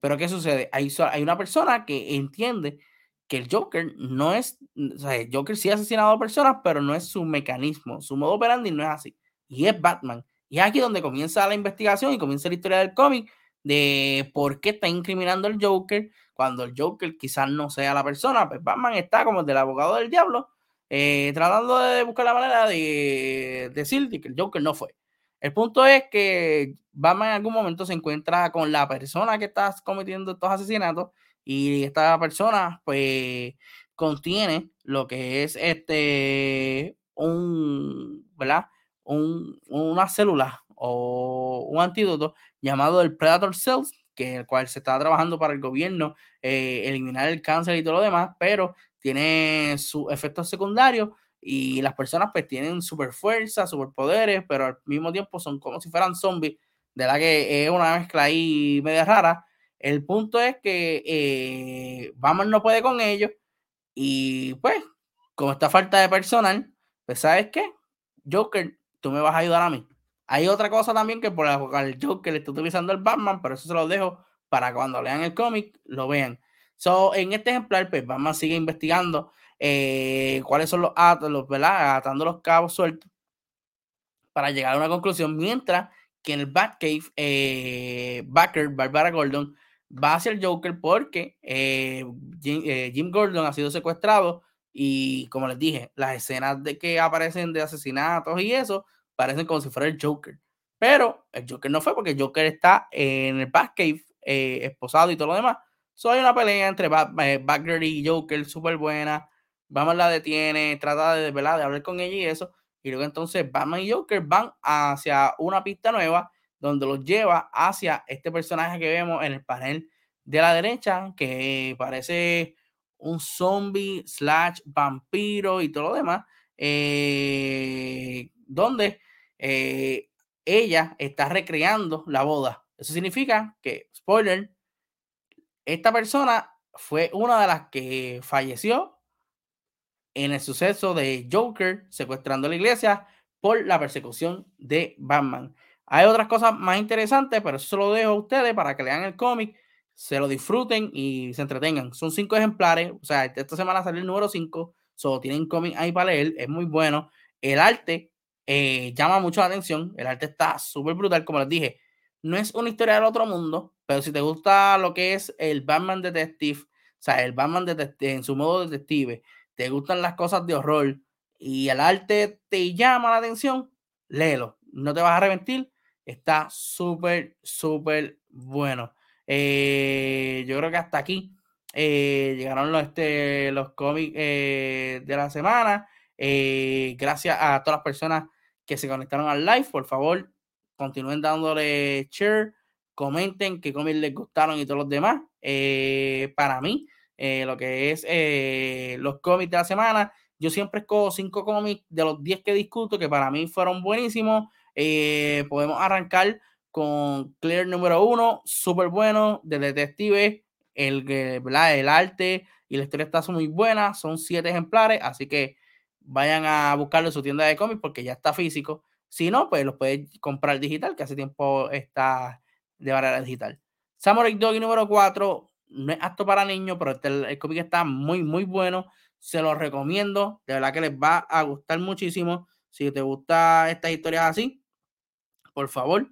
Pero ¿qué sucede? Hay, hay una persona que entiende que el Joker no es, o sea, el Joker sí ha asesinado a personas, pero no es su mecanismo, su modo operandi no es así. Y es Batman. Y es aquí donde comienza la investigación y comienza la historia del cómic de por qué está incriminando al Joker cuando el Joker quizás no sea la persona. Pues Batman está como el del abogado del diablo, eh, tratando de buscar la manera de decir que el Joker no fue. El punto es que Batman en algún momento se encuentra con la persona que está cometiendo estos asesinatos y esta persona pues contiene lo que es este un, ¿verdad? Un, una célula o un antídoto llamado el Predator Cells, que el cual se está trabajando para el gobierno eh, eliminar el cáncer y todo lo demás, pero tiene sus efectos secundarios y las personas pues tienen super fuerza, super poderes, pero al mismo tiempo son como si fueran zombies, de la que es una mezcla ahí media rara. El punto es que eh, Batman no puede con ellos y pues, como esta falta de personal, pues sabes qué, Joker, tú me vas a ayudar a mí. Hay otra cosa también que por el Joker le está utilizando el Batman, pero eso se lo dejo para cuando lean el cómic lo vean. So, en este ejemplar, pues Batman sigue investigando eh, cuáles son los atos, ¿verdad? Atando los cabos sueltos para llegar a una conclusión, mientras que en el Batcave, eh, Backer, Barbara Gordon, va hacia el Joker porque eh, eh, Jim, Gordon ha sido secuestrado y como les dije, las escenas de que aparecen de asesinatos y eso parecen como si fuera el Joker. Pero el Joker no fue porque el Joker está en el Batcave eh, esposado y todo lo demás. Solo hay una pelea entre Batgirl y Joker súper buena. Batman la detiene, trata de, ¿verdad? de hablar con ella y eso. Y luego entonces Batman y Joker van hacia una pista nueva donde los lleva hacia este personaje que vemos en el panel de la derecha, que parece un zombie slash vampiro y todo lo demás, eh, donde eh, ella está recreando la boda. Eso significa que, spoiler, esta persona fue una de las que falleció en el suceso de Joker secuestrando la iglesia por la persecución de Batman. Hay otras cosas más interesantes, pero eso lo dejo a ustedes para que lean el cómic, se lo disfruten y se entretengan. Son cinco ejemplares, o sea, esta semana salió el número cinco, solo tienen cómic ahí para leer, es muy bueno. El arte eh, llama mucho la atención, el arte está súper brutal, como les dije. No es una historia del otro mundo, pero si te gusta lo que es el Batman Detective, o sea, el Batman detective, en su modo detective, te gustan las cosas de horror y el arte te llama la atención, léelo. No te vas a arrepentir. Está súper, súper bueno. Eh, yo creo que hasta aquí eh, llegaron los, este, los cómics eh, de la semana. Eh, gracias a todas las personas que se conectaron al live. Por favor, continúen dándole share, comenten qué cómics les gustaron y todos los demás. Para mí, lo que es los cómics de la semana. Yo siempre escojo cinco cómics de los 10 que discuto que para mí fueron buenísimos. Podemos arrancar con Clear número uno, súper bueno, de detective. El, el arte y la historia está muy buena. Son siete ejemplares, así que vayan a buscarlo en su tienda de cómics porque ya está físico. Si no, pues los puedes comprar digital, que hace tiempo está de manera digital. Samurai Doggy número 4, no es apto para niños, pero este, el, cómic está muy, muy bueno. Se lo recomiendo. De verdad que les va a gustar muchísimo. Si te gusta estas historias así, por favor,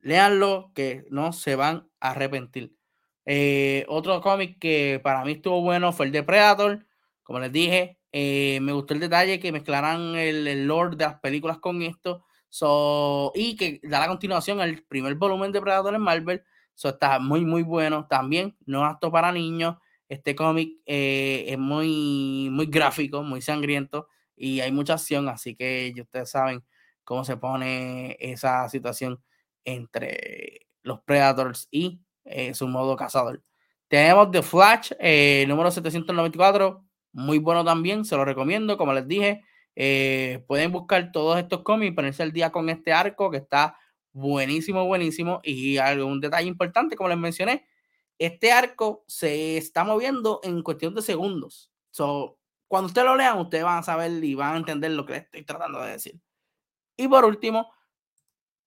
léanlo, que no se van a arrepentir. Eh, otro cómic que para mí estuvo bueno fue el de Predator. Como les dije, eh, me gustó el detalle que mezclaran el, el lore de las películas con esto. So, y que da la continuación al primer volumen de Predator en Marvel. So, está muy, muy bueno. También no apto para niños. Este cómic eh, es muy, muy gráfico, muy sangriento y hay mucha acción. Así que ustedes saben cómo se pone esa situación entre los Predators y eh, su modo cazador. Tenemos The Flash, eh, número 794, muy bueno también, se lo recomiendo, como les dije, eh, pueden buscar todos estos cómics, ponerse al día con este arco que está buenísimo, buenísimo, y algún detalle importante, como les mencioné, este arco se está moviendo en cuestión de segundos. So, cuando ustedes lo lean, ustedes van a saber y van a entender lo que les estoy tratando de decir. Y por último,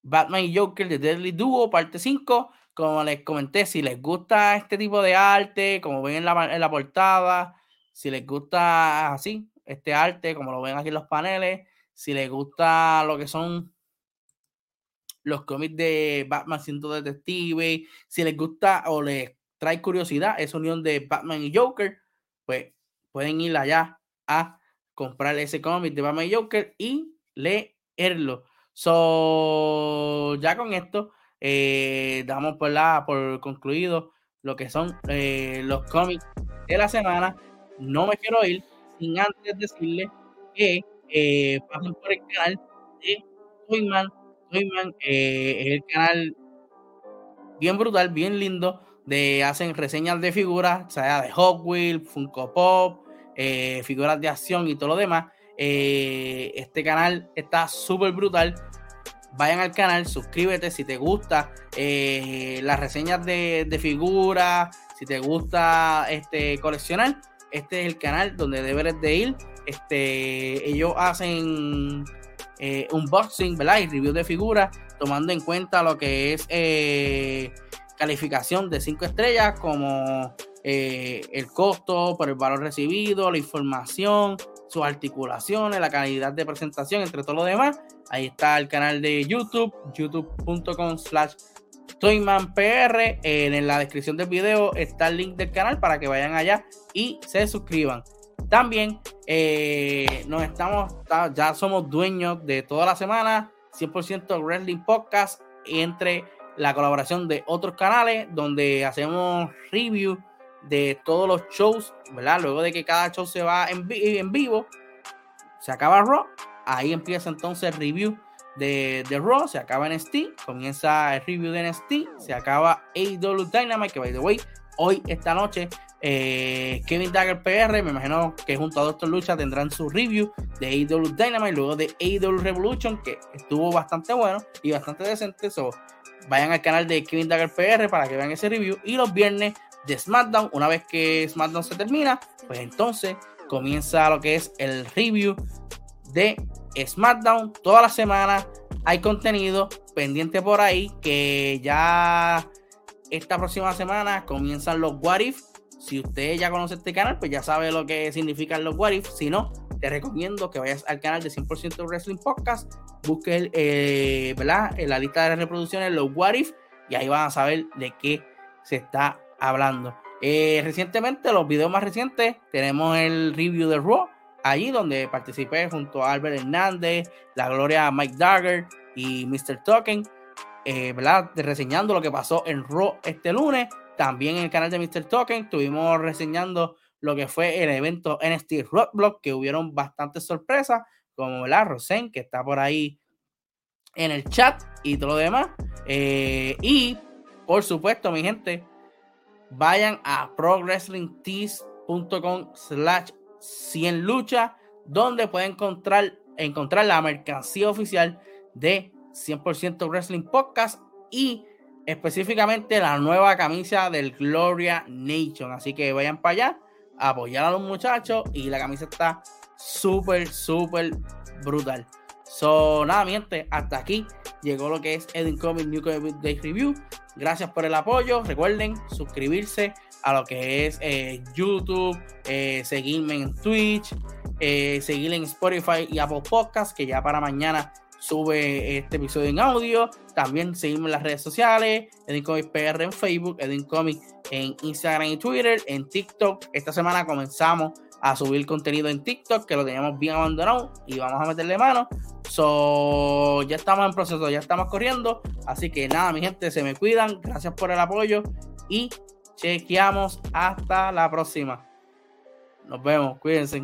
Batman y Joker de Deadly Duo, parte 5. Como les comenté, si les gusta este tipo de arte, como ven en la, en la portada, si les gusta así, este arte, como lo ven aquí en los paneles, si les gusta lo que son los cómics de Batman siendo detective, si les gusta o les trae curiosidad esa unión de Batman y Joker, pues pueden ir allá a comprar ese cómic de Batman y Joker y leerlo. So, ya con esto, eh, damos por, la, por concluido lo que son eh, los cómics de la semana. No me quiero ir sin antes decirle que eh, pasen por el canal de Toyman. Toyman eh, es el canal bien brutal, bien lindo, de hacen reseñas de figuras, sea de Hot Wheels, Funko Pop, figuras de acción y todo lo demás. Este canal está súper brutal. Vayan al canal, suscríbete si te gusta eh, las reseñas de, de figuras, si te gusta este, coleccionar. Este es el canal donde deberes de ir. Este, ellos hacen eh, unboxing, ¿verdad? Y review de figuras, tomando en cuenta lo que es eh, calificación de 5 estrellas, como eh, el costo por el valor recibido, la información, sus articulaciones, la calidad de presentación, entre todo lo demás. Ahí está el canal de YouTube, youtube.com slash ToymanPR. En la descripción del video está el link del canal para que vayan allá y se suscriban. También eh, nos estamos, ya somos dueños de toda la semana, 100% Wrestling Podcast, entre la colaboración de otros canales donde hacemos review de todos los shows, ¿verdad? Luego de que cada show se va en vivo, se acaba Raw, ahí empieza entonces el review de, de Raw, se acaba NXT, comienza el review de NXT, se acaba AEW Dynamite, que by the way, hoy, esta noche, eh, Kevin Dagger PR, me imagino que junto a Doctor Lucha tendrán su review de AEW Dynamite, luego de AEW Revolution, que estuvo bastante bueno y bastante decente, so, vayan al canal de Kevin Dagger PR para que vean ese review, y los viernes de SmackDown, una vez que SmackDown se termina, pues entonces comienza lo que es el review de SmackDown toda la semana. Hay contenido pendiente por ahí que ya esta próxima semana comienzan los What. Si usted ya conoce este canal, pues ya sabe lo que significan los What. Si no, te recomiendo que vayas al canal de 100% Wrestling Podcast, busques eh, ¿verdad? en la lista de reproducciones los What If y ahí van a saber de qué se está hablando. Eh, recientemente, los videos más recientes, tenemos el review de Raw, allí donde participé junto a Albert Hernández, la gloria Mike Dagger y Mr. Token, eh, ¿verdad? Reseñando lo que pasó en Raw este lunes. También en el canal de Mr. Token estuvimos reseñando lo que fue el evento NXT Roadblock, que hubieron bastantes sorpresas, como la Rosen, que está por ahí en el chat y todo lo demás. Eh, y por supuesto, mi gente, vayan a progresslingtees.com slash 100 lucha, donde pueden encontrar, encontrar la mercancía oficial de 100% Wrestling Podcast y específicamente la nueva camisa del Gloria Nation. Así que vayan para allá, apoyar a los muchachos y la camisa está súper, súper brutal. So, nada, mi gente, hasta aquí llegó lo que es Edwin Comic New Comic Day Review. Gracias por el apoyo. Recuerden suscribirse a lo que es eh, YouTube, eh, seguirme en Twitch, eh, en Spotify y Apple Podcasts, que ya para mañana sube este episodio en audio. También seguirme en las redes sociales, Edwin Comics PR en Facebook, Edwin Comics en Instagram y Twitter, en TikTok. Esta semana comenzamos a subir contenido en TikTok, que lo teníamos bien abandonado y vamos a meterle mano. So, ya estamos en proceso, ya estamos corriendo. Así que nada, mi gente, se me cuidan. Gracias por el apoyo y chequeamos hasta la próxima. Nos vemos, cuídense.